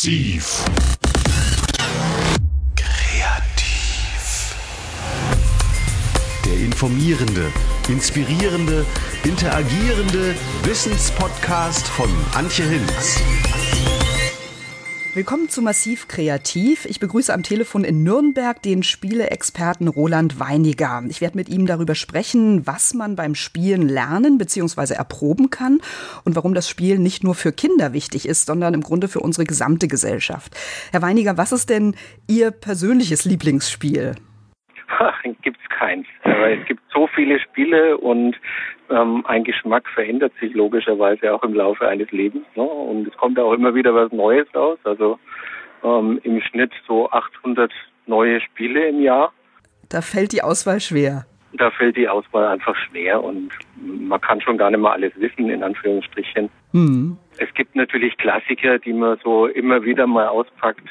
Massiv. Kreativ. Der informierende, inspirierende, interagierende Wissenspodcast von Antje Hinz. Willkommen zu Massiv Kreativ. Ich begrüße am Telefon in Nürnberg den Spieleexperten Roland Weiniger. Ich werde mit ihm darüber sprechen, was man beim Spielen lernen bzw. erproben kann und warum das Spiel nicht nur für Kinder wichtig ist, sondern im Grunde für unsere gesamte Gesellschaft. Herr Weiniger, was ist denn Ihr persönliches Lieblingsspiel? Gibt es keins. Es gibt so viele Spiele und ähm, ein Geschmack verändert sich logischerweise auch im Laufe eines Lebens. Ne? Und es kommt auch immer wieder was Neues raus. Also ähm, im Schnitt so 800 neue Spiele im Jahr. Da fällt die Auswahl schwer. Da fällt die Auswahl einfach schwer und man kann schon gar nicht mal alles wissen, in Anführungsstrichen. Mhm. Es gibt natürlich Klassiker, die man so immer wieder mal auspackt.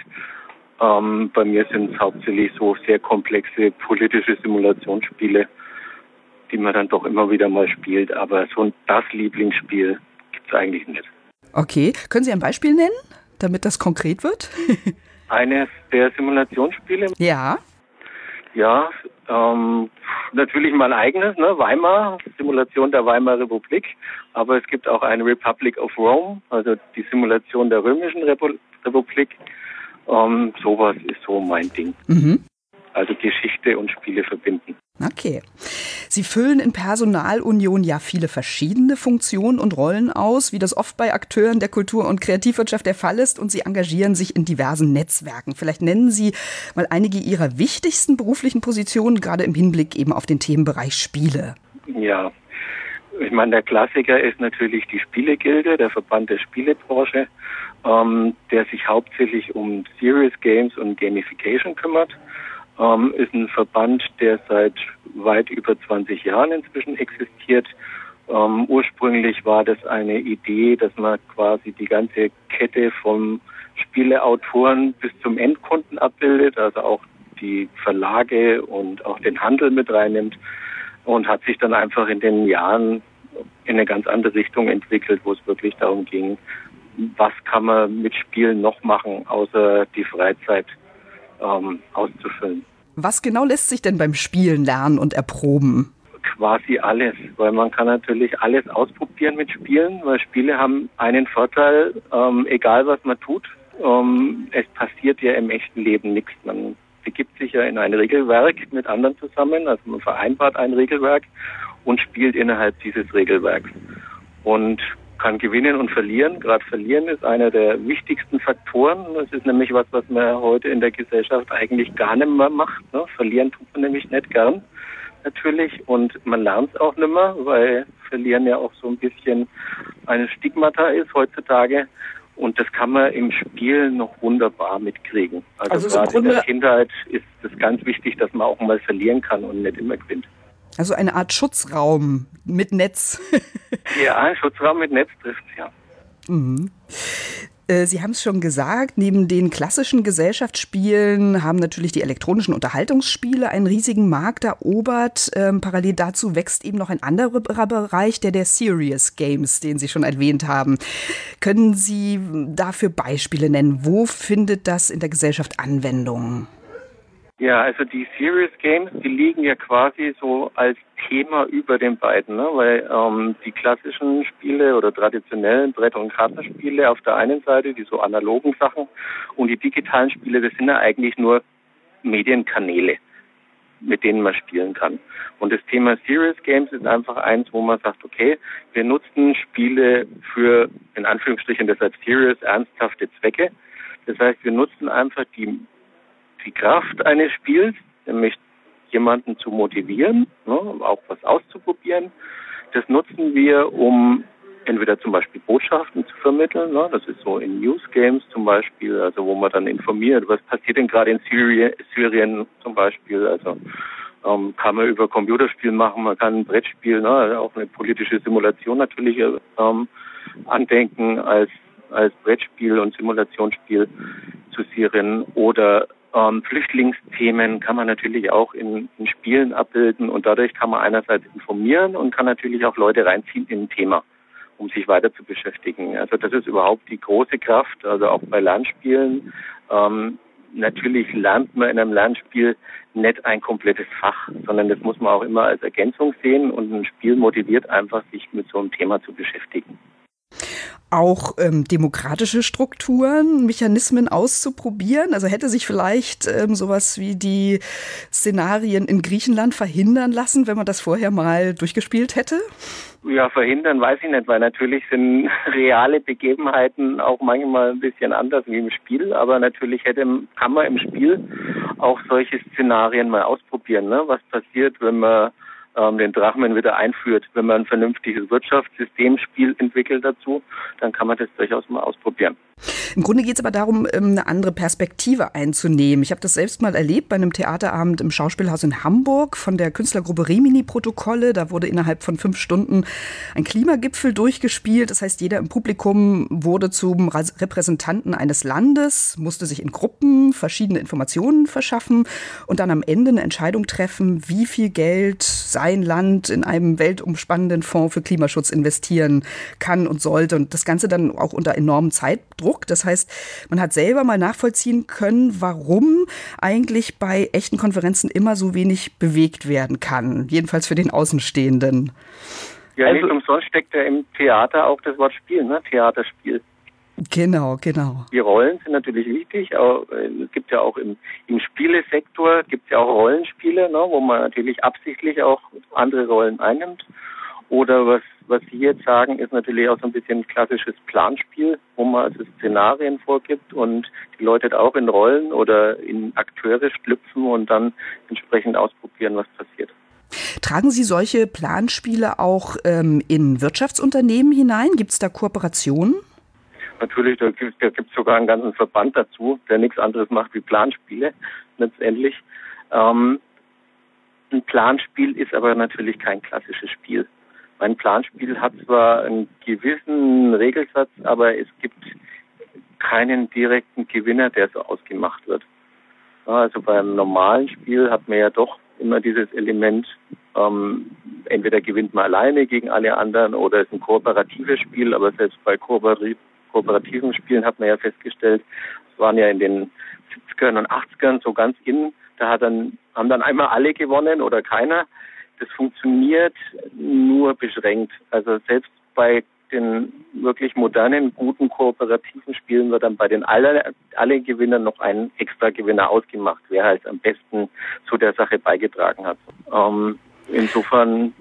Ähm, bei mir sind es hauptsächlich so sehr komplexe politische Simulationsspiele die man dann doch immer wieder mal spielt. Aber so das Lieblingsspiel gibt es eigentlich nicht. Okay, können Sie ein Beispiel nennen, damit das konkret wird? Eines der Simulationsspiele? Ja. Ja, ähm, natürlich mein eigenes, ne, Weimar, Simulation der Weimarer Republik. Aber es gibt auch eine Republic of Rome, also die Simulation der römischen Repu Republik. Ähm, sowas ist so mein Ding. Mhm. Also Geschichte und Spiele verbinden. Okay. Sie füllen in Personalunion ja viele verschiedene Funktionen und Rollen aus, wie das oft bei Akteuren der Kultur- und Kreativwirtschaft der Fall ist, und Sie engagieren sich in diversen Netzwerken. Vielleicht nennen Sie mal einige Ihrer wichtigsten beruflichen Positionen, gerade im Hinblick eben auf den Themenbereich Spiele. Ja, ich meine, der Klassiker ist natürlich die Spielegilde, der Verband der Spielebranche, ähm, der sich hauptsächlich um Serious Games und Gamification kümmert ähm, ist ein Verband, der seit weit über 20 Jahren inzwischen existiert. Ähm, ursprünglich war das eine Idee, dass man quasi die ganze Kette vom Spieleautoren bis zum Endkunden abbildet, also auch die Verlage und auch den Handel mit reinnimmt und hat sich dann einfach in den Jahren in eine ganz andere Richtung entwickelt, wo es wirklich darum ging, was kann man mit Spielen noch machen, außer die Freizeit ähm, auszufüllen. Was genau lässt sich denn beim Spielen lernen und erproben? Quasi alles, weil man kann natürlich alles ausprobieren mit Spielen, weil Spiele haben einen Vorteil, ähm, egal was man tut, ähm, es passiert ja im echten Leben nichts. Man begibt sich ja in ein Regelwerk mit anderen zusammen, also man vereinbart ein Regelwerk und spielt innerhalb dieses Regelwerks. Und kann gewinnen und verlieren. Gerade verlieren ist einer der wichtigsten Faktoren. Das ist nämlich was, was man heute in der Gesellschaft eigentlich gar nicht mehr macht. Ne? Verlieren tut man nämlich nicht gern, natürlich. Und man lernt es auch nicht mehr, weil Verlieren ja auch so ein bisschen ein Stigmata ist heutzutage. Und das kann man im Spiel noch wunderbar mitkriegen. Also, also gerade in der Kindheit ist es ganz wichtig, dass man auch mal verlieren kann und nicht immer gewinnt. Also eine Art Schutzraum mit Netz. ja, ein Schutzraum mit Netz trifft ja. Mhm. Äh, Sie haben es schon gesagt, neben den klassischen Gesellschaftsspielen haben natürlich die elektronischen Unterhaltungsspiele einen riesigen Markt erobert. Ähm, parallel dazu wächst eben noch ein anderer Bereich, der der Serious Games, den Sie schon erwähnt haben. Können Sie dafür Beispiele nennen? Wo findet das in der Gesellschaft Anwendung? Ja, also die Serious Games, die liegen ja quasi so als Thema über den beiden, ne? weil ähm, die klassischen Spiele oder traditionellen Brett- und Kartenspiele auf der einen Seite, die so analogen Sachen, und die digitalen Spiele, das sind ja eigentlich nur Medienkanäle, mit denen man spielen kann. Und das Thema Serious Games ist einfach eins, wo man sagt, okay, wir nutzen Spiele für, in Anführungsstrichen, deshalb serious, ernsthafte Zwecke. Das heißt, wir nutzen einfach die die Kraft eines Spiels, nämlich jemanden zu motivieren, ne, auch was auszuprobieren. Das nutzen wir, um entweder zum Beispiel Botschaften zu vermitteln. Ne, das ist so in News Games zum Beispiel, also wo man dann informiert, was passiert denn gerade in Syrien, Syrien zum Beispiel. Also ähm, kann man über Computerspiel machen, man kann ein Brettspiel, ne, auch eine politische Simulation natürlich ähm, andenken als als Brettspiel und Simulationsspiel zu Syrien oder ähm, Flüchtlingsthemen kann man natürlich auch in, in Spielen abbilden und dadurch kann man einerseits informieren und kann natürlich auch Leute reinziehen in ein Thema. um sich weiter zu beschäftigen. Also das ist überhaupt die große Kraft, also auch bei Lernspielen. Ähm, natürlich lernt man in einem Lernspiel nicht ein komplettes Fach, sondern das muss man auch immer als Ergänzung sehen und ein Spiel motiviert einfach, sich mit so einem Thema zu beschäftigen auch ähm, demokratische Strukturen, Mechanismen auszuprobieren? Also hätte sich vielleicht ähm, sowas wie die Szenarien in Griechenland verhindern lassen, wenn man das vorher mal durchgespielt hätte? Ja, verhindern weiß ich nicht, weil natürlich sind reale Begebenheiten auch manchmal ein bisschen anders wie im Spiel, aber natürlich hätte, kann man im Spiel auch solche Szenarien mal ausprobieren. Ne? Was passiert, wenn man ähm, den Drachmen wieder einführt. Wenn man ein vernünftiges Wirtschaftssystemspiel entwickelt dazu, dann kann man das durchaus mal ausprobieren. Im Grunde geht es aber darum, ähm, eine andere Perspektive einzunehmen. Ich habe das selbst mal erlebt bei einem Theaterabend im Schauspielhaus in Hamburg von der Künstlergruppe Rimini-Protokolle. Da wurde innerhalb von fünf Stunden ein Klimagipfel durchgespielt. Das heißt, jeder im Publikum wurde zum Repräsentanten eines Landes, musste sich in Gruppen verschiedene Informationen verschaffen und dann am Ende eine Entscheidung treffen, wie viel Geld sein Land in einem weltumspannenden Fonds für Klimaschutz investieren kann und sollte. Und das Ganze dann auch unter enormem Zeitdruck. Das heißt, man hat selber mal nachvollziehen können, warum eigentlich bei echten Konferenzen immer so wenig bewegt werden kann. Jedenfalls für den Außenstehenden. Ja, also, nicht umsonst steckt ja im Theater auch das Wort Spiel, ne? Theaterspiel. Genau, genau. Die Rollen sind natürlich wichtig. Aber äh, es gibt ja auch im, im Spielesektor gibt ja auch Rollenspiele, ne, wo man natürlich absichtlich auch andere Rollen einnimmt. Oder was, was Sie jetzt sagen, ist natürlich auch so ein bisschen klassisches Planspiel, wo man also Szenarien vorgibt und die Leute auch in Rollen oder in Akteure schlüpfen und dann entsprechend ausprobieren, was passiert. Tragen Sie solche Planspiele auch ähm, in Wirtschaftsunternehmen hinein? Gibt es da Kooperationen? natürlich, da gibt es sogar einen ganzen Verband dazu, der nichts anderes macht wie Planspiele letztendlich. Ähm, ein Planspiel ist aber natürlich kein klassisches Spiel. Ein Planspiel hat zwar einen gewissen Regelsatz, aber es gibt keinen direkten Gewinner, der so ausgemacht wird. Also beim normalen Spiel hat man ja doch immer dieses Element, ähm, entweder gewinnt man alleine gegen alle anderen oder es ist ein kooperatives Spiel, aber selbst bei kooperativ kooperativen Spielen hat man ja festgestellt, es waren ja in den 70ern und 80ern so ganz in, da hat dann, haben dann einmal alle gewonnen oder keiner. Das funktioniert nur beschränkt. Also selbst bei den wirklich modernen, guten kooperativen Spielen wird dann bei den alle, alle Gewinnern noch ein extra Gewinner ausgemacht, wer halt am besten zu der Sache beigetragen hat. Ähm, insofern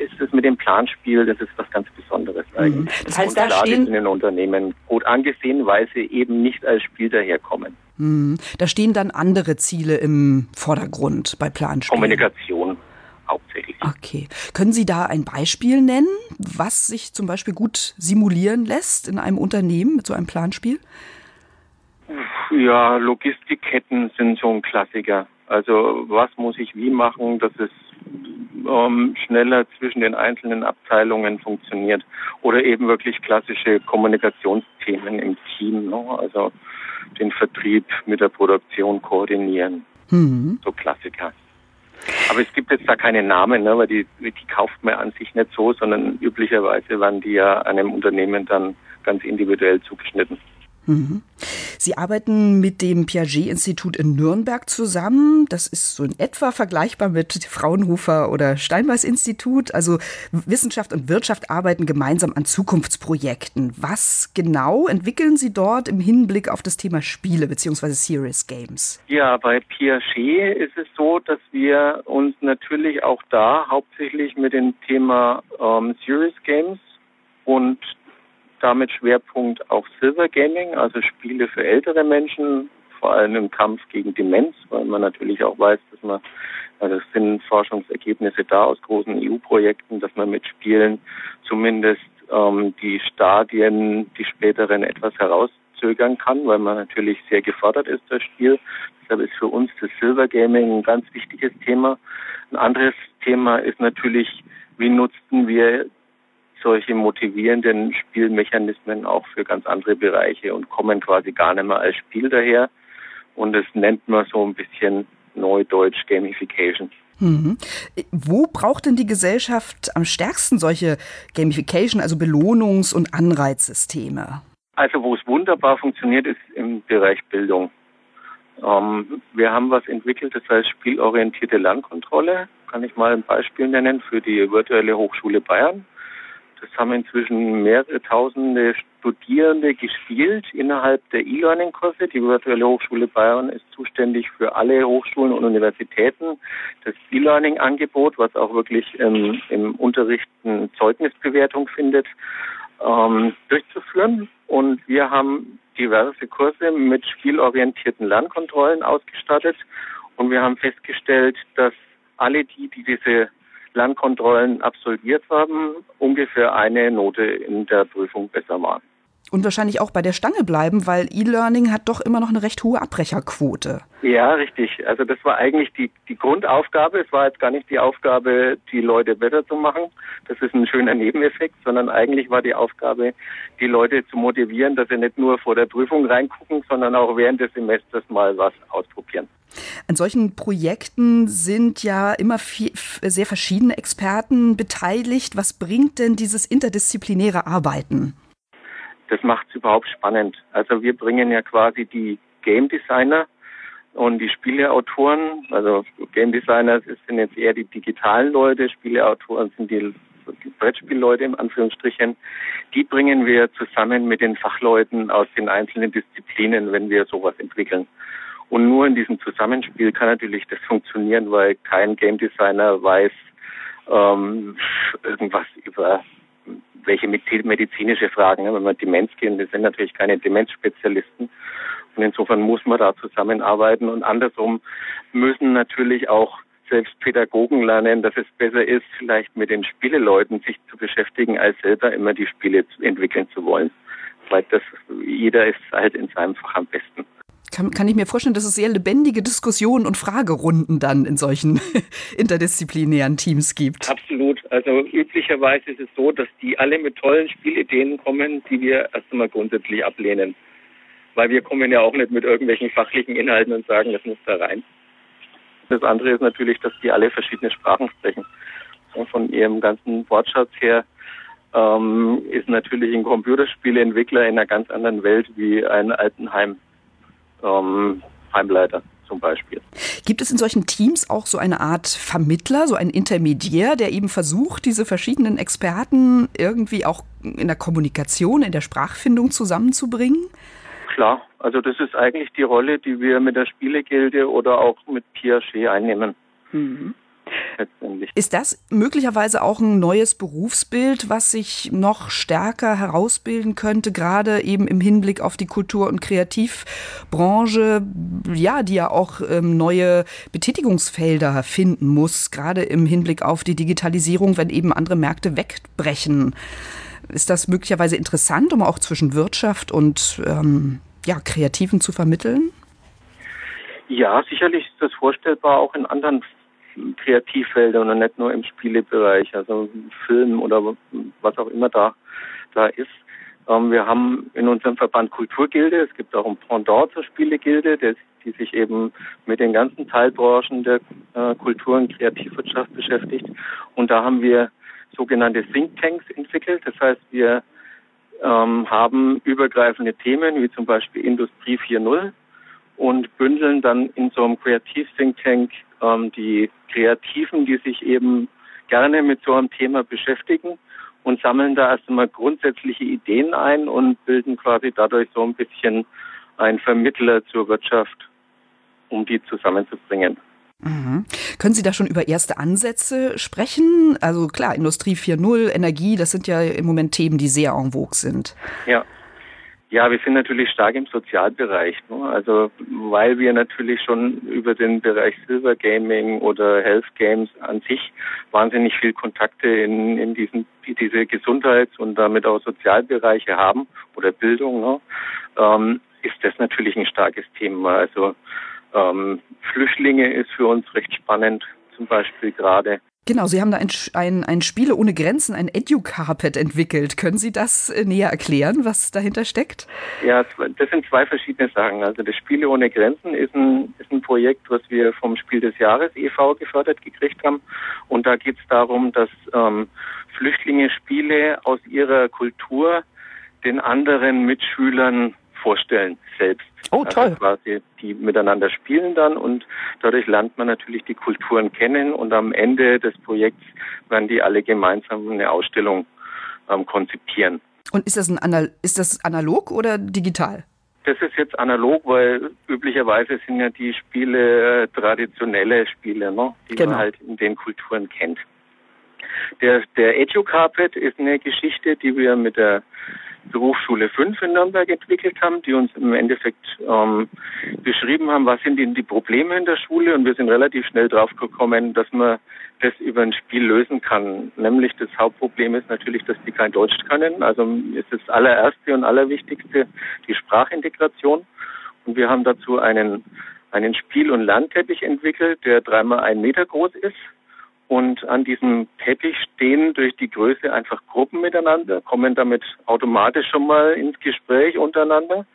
ist es mit dem Planspiel, das ist was ganz Besonderes mhm. eigentlich. Das heißt, und da stehen in den Unternehmen gut angesehen, weil sie eben nicht als Spiel daherkommen. Mhm. Da stehen dann andere Ziele im Vordergrund bei Planspielen. Kommunikation hauptsächlich. Okay. Können Sie da ein Beispiel nennen, was sich zum Beispiel gut simulieren lässt in einem Unternehmen mit so einem Planspiel? Ja, Logistikketten sind so ein Klassiker. Also was muss ich wie machen, dass es ähm, schneller zwischen den einzelnen Abteilungen funktioniert. Oder eben wirklich klassische Kommunikationsthemen im Team, ne? also den Vertrieb mit der Produktion koordinieren. Mhm. So Klassiker. Aber es gibt jetzt da keine Namen, ne, weil die, die kauft man an sich nicht so, sondern üblicherweise werden die ja einem Unternehmen dann ganz individuell zugeschnitten. Sie arbeiten mit dem Piaget-Institut in Nürnberg zusammen. Das ist so in etwa vergleichbar mit Fraunhofer oder Steinbeis-Institut. Also Wissenschaft und Wirtschaft arbeiten gemeinsam an Zukunftsprojekten. Was genau entwickeln Sie dort im Hinblick auf das Thema Spiele bzw. Serious Games? Ja, bei Piaget ist es so, dass wir uns natürlich auch da hauptsächlich mit dem Thema ähm, Serious Games und damit Schwerpunkt auf Silver Gaming, also Spiele für ältere Menschen, vor allem im Kampf gegen Demenz, weil man natürlich auch weiß, dass man, also es sind Forschungsergebnisse da aus großen EU-Projekten, dass man mit Spielen zumindest ähm, die Stadien, die späteren etwas herauszögern kann, weil man natürlich sehr gefordert ist, das Spiel. Deshalb ist für uns das Silver Gaming ein ganz wichtiges Thema. Ein anderes Thema ist natürlich, wie nutzten wir solche motivierenden Spielmechanismen auch für ganz andere Bereiche und kommen quasi gar nicht mehr als Spiel daher. Und das nennt man so ein bisschen Neudeutsch Gamification. Mhm. Wo braucht denn die Gesellschaft am stärksten solche Gamification, also Belohnungs- und Anreizsysteme? Also wo es wunderbar funktioniert, ist im Bereich Bildung. Ähm, wir haben was entwickelt, das heißt spielorientierte Lernkontrolle. Kann ich mal ein Beispiel nennen für die virtuelle Hochschule Bayern. Das haben inzwischen mehrere tausende Studierende gespielt innerhalb der E-Learning-Kurse. Die virtuelle Hochschule Bayern ist zuständig für alle Hochschulen und Universitäten. Das E-Learning-Angebot, was auch wirklich ähm, im Unterricht eine Zeugnisbewertung findet, ähm, durchzuführen. Und wir haben diverse Kurse mit spielorientierten Lernkontrollen ausgestattet. Und wir haben festgestellt, dass alle die, die diese Lernkontrollen absolviert haben, ungefähr eine Note in der Prüfung besser waren. Und wahrscheinlich auch bei der Stange bleiben, weil E-Learning hat doch immer noch eine recht hohe Abbrecherquote. Ja, richtig. Also das war eigentlich die, die Grundaufgabe. Es war jetzt gar nicht die Aufgabe, die Leute besser zu machen. Das ist ein schöner Nebeneffekt, sondern eigentlich war die Aufgabe, die Leute zu motivieren, dass sie nicht nur vor der Prüfung reingucken, sondern auch während des Semesters mal was ausprobieren. An solchen Projekten sind ja immer viel, sehr verschiedene Experten beteiligt. Was bringt denn dieses interdisziplinäre Arbeiten? Das macht es überhaupt spannend. Also wir bringen ja quasi die Game Designer und die Spieleautoren, also Game Designer sind jetzt eher die digitalen Leute, Spieleautoren sind die, Brettspielleute im Anführungsstrichen. Die bringen wir zusammen mit den Fachleuten aus den einzelnen Disziplinen, wenn wir sowas entwickeln. Und nur in diesem Zusammenspiel kann natürlich das funktionieren, weil kein Game Designer weiß ähm, irgendwas über welche medizinische Fragen. Wenn man Demenz geht, wir sind natürlich keine Demenzspezialisten. Und insofern muss man da zusammenarbeiten. Und andersrum müssen natürlich auch selbst Pädagogen lernen, dass es besser ist, vielleicht mit den Spieleleuten sich zu beschäftigen, als selber immer die Spiele entwickeln zu wollen. Weil das, jeder ist halt in seinem Fach am besten kann, kann ich mir vorstellen, dass es sehr lebendige Diskussionen und Fragerunden dann in solchen interdisziplinären Teams gibt. Absolut. Also üblicherweise ist es so, dass die alle mit tollen Spielideen kommen, die wir erst einmal grundsätzlich ablehnen. Weil wir kommen ja auch nicht mit irgendwelchen fachlichen Inhalten und sagen, das muss da rein. Das andere ist natürlich, dass die alle verschiedene Sprachen sprechen. Von ihrem ganzen Wortschatz her ähm, ist natürlich ein Computerspieleentwickler in einer ganz anderen Welt wie ein Altenheim ähm, Heimleiter zum Beispiel. Gibt es in solchen Teams auch so eine Art Vermittler, so ein Intermediär, der eben versucht, diese verschiedenen Experten irgendwie auch in der Kommunikation, in der Sprachfindung zusammenzubringen? Klar, also das ist eigentlich die Rolle, die wir mit der Spielegilde oder auch mit Piaget einnehmen. Mhm letztendlich. Ist das möglicherweise auch ein neues Berufsbild, was sich noch stärker herausbilden könnte, gerade eben im Hinblick auf die Kultur- und Kreativbranche, ja, die ja auch ähm, neue Betätigungsfelder finden muss, gerade im Hinblick auf die Digitalisierung, wenn eben andere Märkte wegbrechen. Ist das möglicherweise interessant, um auch zwischen Wirtschaft und ähm, ja, Kreativen zu vermitteln? Ja, sicherlich ist das vorstellbar auch in anderen Kreativfeldern und nicht nur im Spielebereich, also Film oder was auch immer da, da ist. Ähm, wir haben in unserem Verband Kulturgilde, es gibt auch ein Pendant zur Spielegilde, der, die sich eben mit den ganzen Teilbranchen der äh, Kultur- und Kreativwirtschaft beschäftigt. Und da haben wir sogenannte Thinktanks entwickelt. Das heißt, wir ähm, haben übergreifende Themen wie zum Beispiel Industrie 4.0 und bündeln dann in so einem Kreativ-Think Tank ähm, die Kreativen, die sich eben gerne mit so einem Thema beschäftigen und sammeln da erstmal grundsätzliche Ideen ein und bilden quasi dadurch so ein bisschen ein Vermittler zur Wirtschaft, um die zusammenzubringen. Mhm. Können Sie da schon über erste Ansätze sprechen? Also klar, Industrie 4.0, Energie, das sind ja im Moment Themen, die sehr en vogue sind. Ja, ja, wir sind natürlich stark im Sozialbereich. Ne? Also weil wir natürlich schon über den Bereich Silver Gaming oder Health Games an sich wahnsinnig viel Kontakte in, in diesen diese Gesundheits- und damit auch Sozialbereiche haben oder Bildung, ne? ähm, ist das natürlich ein starkes Thema. Also ähm, Flüchtlinge ist für uns recht spannend, zum Beispiel gerade. Genau, Sie haben da ein, ein, ein Spiele ohne Grenzen, ein Edu-Carpet entwickelt. Können Sie das äh, näher erklären, was dahinter steckt? Ja, das sind zwei verschiedene Sachen. Also das Spiele ohne Grenzen ist ein, ist ein Projekt, was wir vom Spiel des Jahres e.V. gefördert gekriegt haben. Und da geht es darum, dass ähm, Flüchtlinge Spiele aus ihrer Kultur den anderen Mitschülern vorstellen selbst. Oh, also toll. Also quasi die miteinander spielen dann und dadurch lernt man natürlich die Kulturen kennen und am Ende des Projekts werden die alle gemeinsam eine Ausstellung ähm, konzipieren. Und ist das, ein Anal ist das analog oder digital? Das ist jetzt analog, weil üblicherweise sind ja die Spiele äh, traditionelle Spiele, ne? die genau. man halt in den Kulturen kennt. Der, der Edu-Carpet ist eine Geschichte, die wir mit der Berufsschule 5 in Nürnberg entwickelt haben, die uns im Endeffekt ähm, beschrieben haben, was sind denn die Probleme in der Schule und wir sind relativ schnell drauf gekommen, dass man das über ein Spiel lösen kann. Nämlich das Hauptproblem ist natürlich, dass die kein Deutsch können. Also ist das allererste und allerwichtigste die Sprachintegration. Und wir haben dazu einen, einen Spiel- und Lernteppich entwickelt, der dreimal ein Meter groß ist und an diesem Teppich stehen durch die Größe einfach Gruppen miteinander, kommen damit automatisch schon mal ins Gespräch untereinander.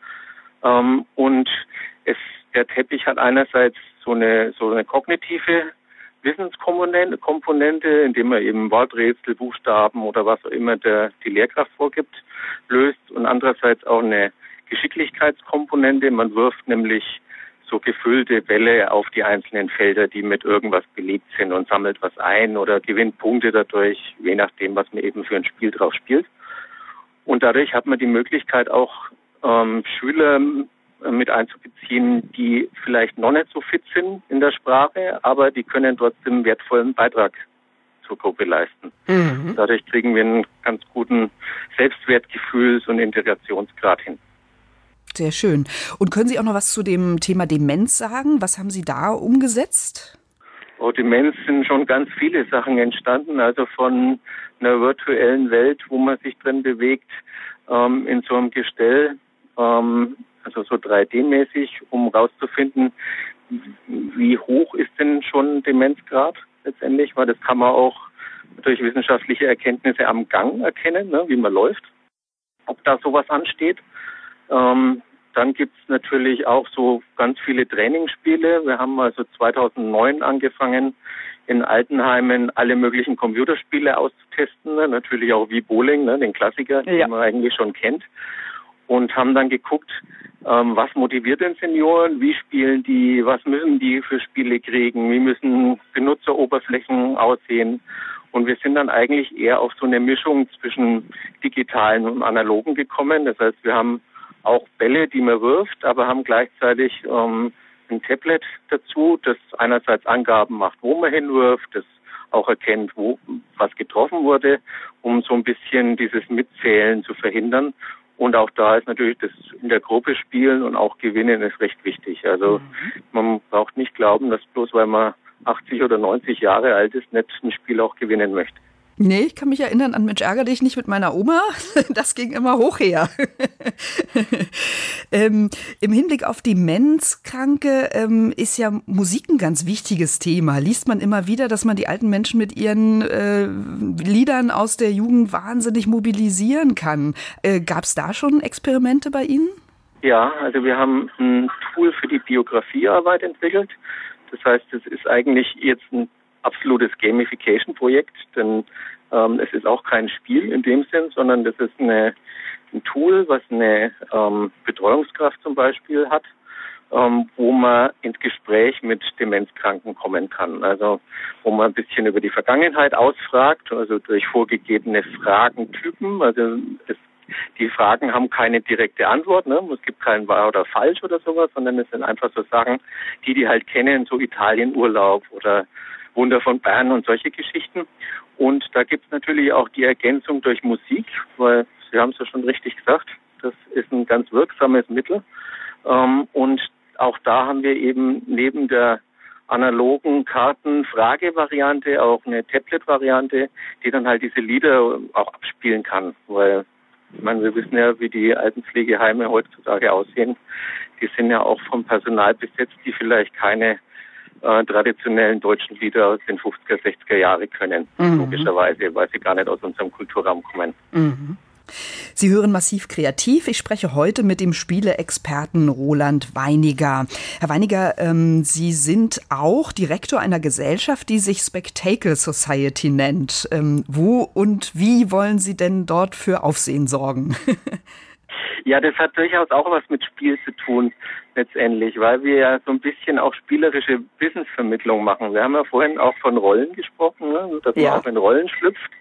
Ähm, und es, der Teppich hat einerseits so eine, so eine kognitive Wissenskomponente, Komponente, indem man eben Worträtsel, Buchstaben oder was auch immer der, die Lehrkraft vorgibt, löst und andererseits auch eine Geschicklichkeitskomponente. Man wirft nämlich so gefüllte Bälle auf die einzelnen Felder, die mit irgendwas belegt sind und sammelt was ein oder gewinnt Punkte dadurch, je nachdem, was man eben für ein Spiel drauf spielt. Und dadurch hat man die Möglichkeit auch ähm, Schüler äh, mit einzubeziehen, die vielleicht noch nicht so fit sind in der Sprache, aber die können trotzdem einen wertvollen Beitrag zur Gruppe leisten. Mhm. Dadurch kriegen wir einen ganz guten Selbstwertgefühls- und Integrationsgrad hin. Sehr schön. Und können Sie auch noch was zu dem Thema Demenz sagen? Was haben Sie da umgesetzt? Oh, Demenz sind schon ganz viele Sachen entstanden, also von einer virtuellen Welt, wo man sich drin bewegt, ähm, in so einem Gestell, ähm, also so 3D-mäßig, um rauszufinden, wie hoch ist denn schon Demenzgrad letztendlich, weil das kann man auch durch wissenschaftliche Erkenntnisse am Gang erkennen, ne, wie man läuft, ob da sowas ansteht. Ähm, dann gibt's natürlich auch so ganz viele Trainingsspiele. Wir haben also 2009 angefangen, in Altenheimen alle möglichen Computerspiele auszutesten. Ne? Natürlich auch wie Bowling, ne? den Klassiker, ja. den man eigentlich schon kennt. Und haben dann geguckt, ähm, was motiviert den Senioren, wie spielen die, was müssen die für Spiele kriegen, wie müssen Benutzeroberflächen aussehen. Und wir sind dann eigentlich eher auf so eine Mischung zwischen digitalen und analogen gekommen. Das heißt, wir haben auch Bälle, die man wirft, aber haben gleichzeitig ähm, ein Tablet dazu, das einerseits Angaben macht, wo man hinwirft, das auch erkennt, wo was getroffen wurde, um so ein bisschen dieses Mitzählen zu verhindern. Und auch da ist natürlich das in der Gruppe spielen und auch gewinnen ist recht wichtig. Also mhm. man braucht nicht glauben, dass bloß weil man 80 oder 90 Jahre alt ist, nicht ein Spiel auch gewinnen möchte. Nee, ich kann mich erinnern an Mensch ärger dich nicht mit meiner Oma. Das ging immer hoch her. ähm, Im Hinblick auf Demenzkranke ähm, ist ja Musik ein ganz wichtiges Thema. Liest man immer wieder, dass man die alten Menschen mit ihren äh, Liedern aus der Jugend wahnsinnig mobilisieren kann. Äh, Gab es da schon Experimente bei Ihnen? Ja, also wir haben ein Tool für die Biografiearbeit entwickelt. Das heißt, es ist eigentlich jetzt ein absolutes Gamification-Projekt, denn ähm, es ist auch kein Spiel in dem Sinn, sondern das ist eine, ein Tool, was eine ähm, Betreuungskraft zum Beispiel hat, ähm, wo man ins Gespräch mit Demenzkranken kommen kann. Also wo man ein bisschen über die Vergangenheit ausfragt, also durch vorgegebene Fragentypen. Also es, die Fragen haben keine direkte Antwort, ne? es gibt kein wahr oder falsch oder sowas, sondern es sind einfach so Sachen, die die halt kennen, so Italienurlaub oder Wunder von Bern und solche Geschichten. Und da gibt es natürlich auch die Ergänzung durch Musik, weil Sie haben es ja schon richtig gesagt, das ist ein ganz wirksames Mittel. Ähm, und auch da haben wir eben neben der analogen Karten-Frage-Variante auch eine Tablet-Variante, die dann halt diese Lieder auch abspielen kann, weil ich meine, wir wissen ja, wie die Altenpflegeheime heutzutage aussehen. Die sind ja auch vom Personal besetzt, die vielleicht keine äh, traditionellen deutschen Lieder aus den 50er, 60er Jahre können, mhm. logischerweise, weil sie gar nicht aus unserem Kulturraum kommen. Mhm. Sie hören massiv kreativ. Ich spreche heute mit dem Spieleexperten Roland Weiniger. Herr Weiniger, ähm, Sie sind auch Direktor einer Gesellschaft, die sich Spectacle Society nennt. Ähm, wo und wie wollen Sie denn dort für Aufsehen sorgen? Ja, das hat durchaus auch was mit Spiel zu tun, letztendlich, weil wir ja so ein bisschen auch spielerische Wissensvermittlung machen. Wir haben ja vorhin auch von Rollen gesprochen, ne? dass ja. man auch in Rollen schlüpft.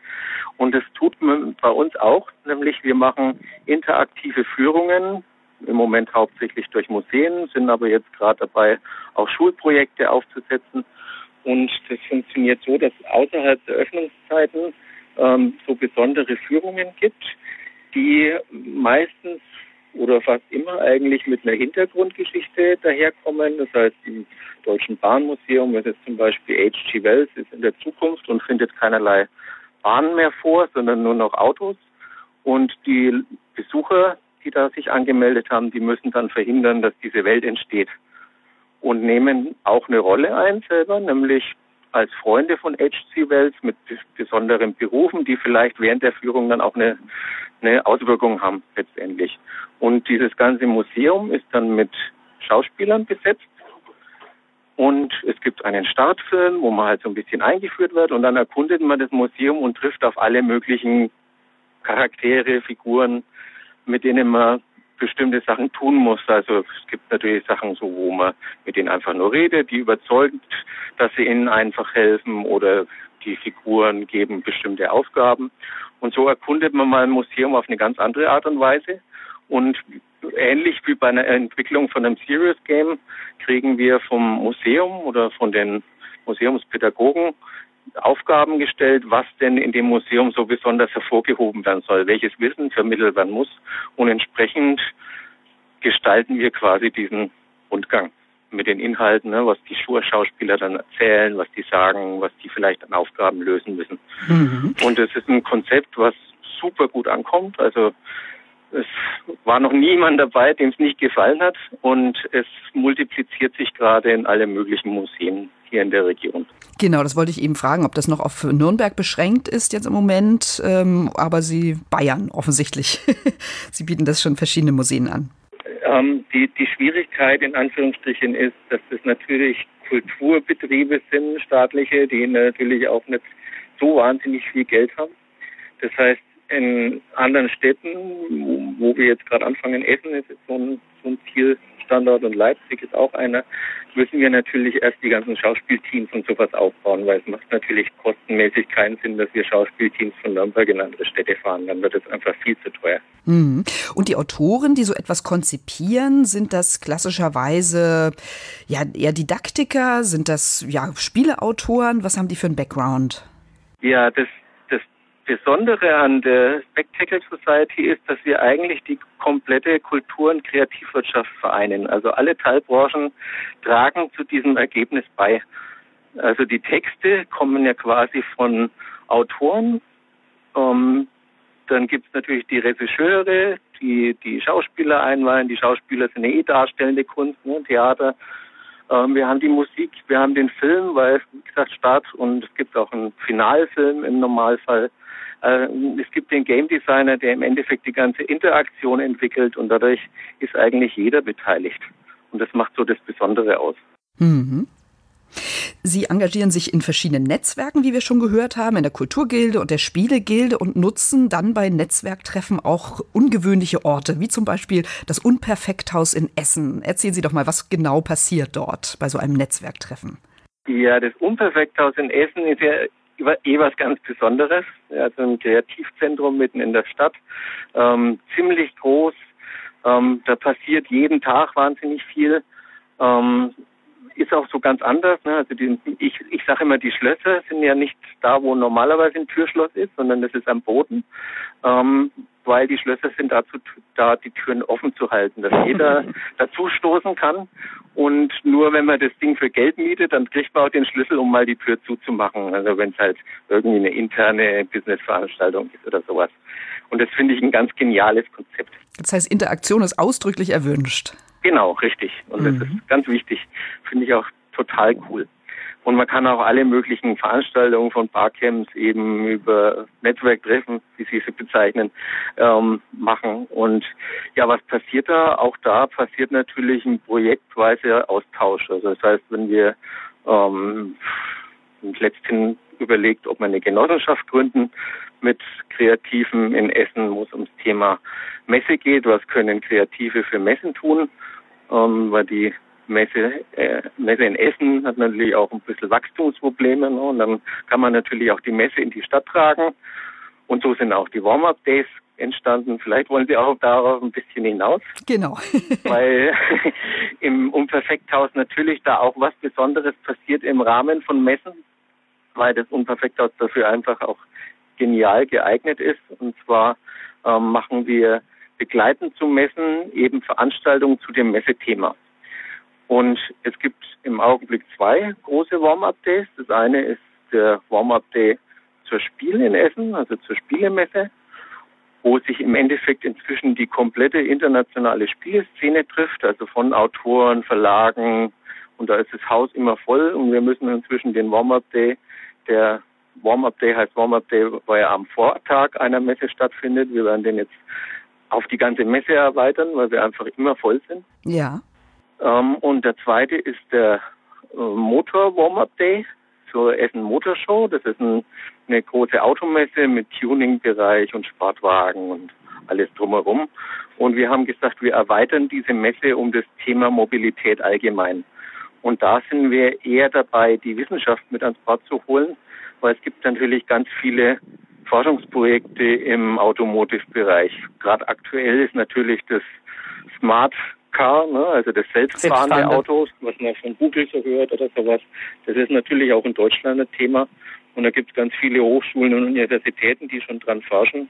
Und das tut man bei uns auch, nämlich wir machen interaktive Führungen, im Moment hauptsächlich durch Museen, sind aber jetzt gerade dabei, auch Schulprojekte aufzusetzen. Und das funktioniert so, dass außerhalb der Öffnungszeiten ähm, so besondere Führungen gibt, die meistens oder fast immer eigentlich mit einer Hintergrundgeschichte daherkommen. Das heißt, im Deutschen Bahnmuseum, wenn es zum Beispiel H.G. Wells ist in der Zukunft und findet keinerlei Bahnen mehr vor, sondern nur noch Autos. Und die Besucher, die da sich angemeldet haben, die müssen dann verhindern, dass diese Welt entsteht. Und nehmen auch eine Rolle ein selber, nämlich als Freunde von H.G. Wells mit besonderen Berufen, die vielleicht während der Führung dann auch eine, eine Auswirkung haben letztendlich. Und dieses ganze Museum ist dann mit Schauspielern besetzt und es gibt einen Startfilm, wo man halt so ein bisschen eingeführt wird und dann erkundet man das Museum und trifft auf alle möglichen Charaktere, Figuren, mit denen man bestimmte Sachen tun muss. Also es gibt natürlich Sachen so, wo man mit denen einfach nur redet, die überzeugt, dass sie ihnen einfach helfen oder die Figuren geben bestimmte Aufgaben. Und so erkundet man mal ein Museum auf eine ganz andere Art und Weise. Und ähnlich wie bei einer Entwicklung von einem Serious Game kriegen wir vom Museum oder von den Museumspädagogen Aufgaben gestellt, was denn in dem Museum so besonders hervorgehoben werden soll, welches Wissen vermittelt werden muss. Und entsprechend gestalten wir quasi diesen Rundgang mit den Inhalten, ne, was die Schauspieler dann erzählen, was die sagen, was die vielleicht an Aufgaben lösen müssen. Mhm. Und es ist ein Konzept, was super gut ankommt. Also es war noch niemand dabei, dem es nicht gefallen hat und es multipliziert sich gerade in alle möglichen Museen hier in der Region. Genau, das wollte ich eben fragen, ob das noch auf Nürnberg beschränkt ist jetzt im Moment, ähm, aber Sie Bayern offensichtlich. Sie bieten das schon verschiedene Museen an. Ähm, die, die Schwierigkeit in Anführungsstrichen ist, dass das natürlich Kulturbetriebe sind, staatliche, die natürlich auch nicht so wahnsinnig viel Geld haben. Das heißt, in anderen Städten, wo wir jetzt gerade anfangen, Essen ist jetzt so ein, so ein Zielstandort und Leipzig ist auch einer, müssen wir natürlich erst die ganzen Schauspielteams und sowas aufbauen, weil es macht natürlich kostenmäßig keinen Sinn, dass wir Schauspielteams von Nürnberg in andere Städte fahren. Dann wird es einfach viel zu teuer. Mhm. Und die Autoren, die so etwas konzipieren, sind das klassischerweise ja eher Didaktiker? Sind das ja Spieleautoren? Was haben die für einen Background? Ja, das Besondere an der Spectacle Society ist, dass wir eigentlich die komplette Kultur- und Kreativwirtschaft vereinen. Also alle Teilbranchen tragen zu diesem Ergebnis bei. Also die Texte kommen ja quasi von Autoren. Ähm, dann gibt es natürlich die Regisseure, die die Schauspieler einweihen. Die Schauspieler sind eh darstellende Kunst, ne, Theater. Ähm, wir haben die Musik, wir haben den Film, weil, wie gesagt, Start und es gibt auch einen Finalfilm im Normalfall. Äh, es gibt den Game Designer, der im Endeffekt die ganze Interaktion entwickelt und dadurch ist eigentlich jeder beteiligt. Und das macht so das Besondere aus. Mhm. Sie engagieren sich in verschiedenen Netzwerken, wie wir schon gehört haben, in der Kulturgilde und der Spielegilde und nutzen dann bei Netzwerktreffen auch ungewöhnliche Orte, wie zum Beispiel das Unperfekthaus in Essen. Erzählen Sie doch mal, was genau passiert dort bei so einem Netzwerktreffen. Ja, das Unperfekthaus in Essen ist ja eh was ganz Besonderes. Also ein Kreativzentrum mitten in der Stadt. Ähm, ziemlich groß. Ähm, da passiert jeden Tag wahnsinnig viel. Ähm, ist auch so ganz anders. Ne? Also die, ich, ich sage immer, die Schlösser sind ja nicht da, wo normalerweise ein Türschloss ist, sondern das ist am Boden, ähm, weil die Schlösser sind dazu da, die Türen offen zu halten, dass jeder dazu stoßen kann. Und nur wenn man das Ding für Geld mietet, dann kriegt man auch den Schlüssel, um mal die Tür zuzumachen. Also wenn es halt irgendwie eine interne Businessveranstaltung ist oder sowas. Und das finde ich ein ganz geniales Konzept. Das heißt, Interaktion ist ausdrücklich erwünscht. Genau, richtig. Und mhm. das ist ganz wichtig. Finde ich auch total cool. Und man kann auch alle möglichen Veranstaltungen von Barcamps eben über Netzwerktreffen, wie Sie sie bezeichnen, ähm, machen. Und ja, was passiert da? Auch da passiert natürlich ein projektweiser Austausch. Also das heißt, wenn wir ähm, letzthin überlegt, ob man eine Genossenschaft gründen mit Kreativen in Essen, wo es ums Thema Messe geht. Was können Kreative für Messen tun? Ähm, weil die Messe, äh, Messe in Essen hat natürlich auch ein bisschen Wachstumsprobleme. Ne? Und dann kann man natürlich auch die Messe in die Stadt tragen. Und so sind auch die Warm-Up-Days entstanden. Vielleicht wollen Sie auch darauf ein bisschen hinaus. Genau. weil im Unperfekthaus natürlich da auch was Besonderes passiert im Rahmen von Messen, weil das Unperfekthaus dafür einfach auch genial geeignet ist. Und zwar ähm, machen wir begleitend zu Messen eben Veranstaltungen zu dem Messethema. Und es gibt im Augenblick zwei große Warm-Up-Days. Das eine ist der Warm-Up-Day zur Spiel in Essen, also zur Spielemesse, wo sich im Endeffekt inzwischen die komplette internationale Spieleszene trifft, also von Autoren, Verlagen. Und da ist das Haus immer voll und wir müssen inzwischen den Warm-Up-Day, der Warm-Up Day heißt Warm-Up Day, weil er am Vortag einer Messe stattfindet. Wir werden den jetzt auf die ganze Messe erweitern, weil wir einfach immer voll sind. Ja. Ähm, und der zweite ist der äh, Motor Warm-Up Day zur Essen Motor Show. Das ist ein, eine große Automesse mit Tuning-Bereich und Sportwagen und alles drumherum. Und wir haben gesagt, wir erweitern diese Messe um das Thema Mobilität allgemein. Und da sind wir eher dabei, die Wissenschaft mit ans Bord zu holen, weil es gibt natürlich ganz viele Forschungsprojekte im Automotive-Bereich. Gerade aktuell ist natürlich das Smart Car, ne, also das selbstfahrende, selbstfahrende Autos, was man von Google so hört oder sowas. Das ist natürlich auch in Deutschland ein Thema. Und da gibt es ganz viele Hochschulen und Universitäten, die schon dran forschen.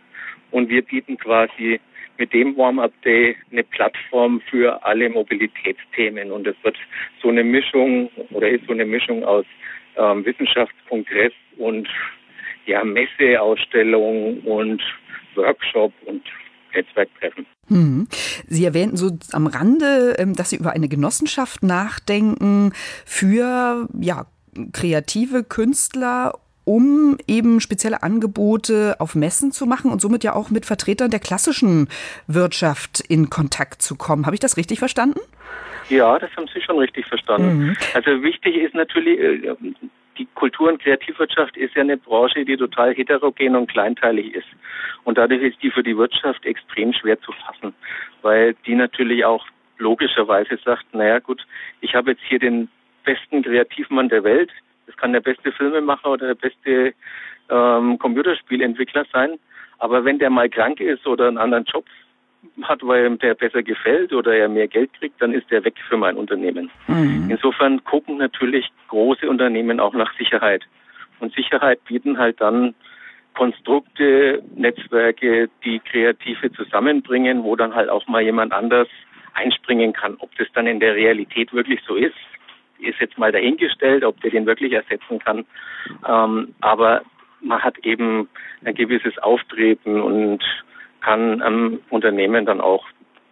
Und wir bieten quasi mit dem Warm-Up Day eine Plattform für alle Mobilitätsthemen. Und es wird so eine Mischung oder ist so eine Mischung aus ähm, Wissenschaftskongress und ja, Messeausstellung und Workshop und Netzwerktreffen. Hm. Sie erwähnten so am Rande, ähm, dass Sie über eine Genossenschaft nachdenken für ja, kreative Künstler um eben spezielle Angebote auf Messen zu machen und somit ja auch mit Vertretern der klassischen Wirtschaft in Kontakt zu kommen. Habe ich das richtig verstanden? Ja, das haben Sie schon richtig verstanden. Mhm. Also wichtig ist natürlich, äh, die Kultur- und Kreativwirtschaft ist ja eine Branche, die total heterogen und kleinteilig ist. Und dadurch ist die für die Wirtschaft extrem schwer zu fassen, weil die natürlich auch logischerweise sagt, naja gut, ich habe jetzt hier den besten Kreativmann der Welt, das kann der beste Filmemacher oder der beste ähm, Computerspielentwickler sein, aber wenn der mal krank ist oder einen anderen Job hat, weil ihm der besser gefällt oder er mehr Geld kriegt, dann ist der weg für mein Unternehmen. Mhm. Insofern gucken natürlich große Unternehmen auch nach Sicherheit. Und Sicherheit bieten halt dann Konstrukte, Netzwerke, die Kreative zusammenbringen, wo dann halt auch mal jemand anders einspringen kann. Ob das dann in der Realität wirklich so ist, ist jetzt mal dahingestellt, ob der den wirklich ersetzen kann. Ähm, aber man hat eben ein gewisses Auftreten und kann am Unternehmen dann auch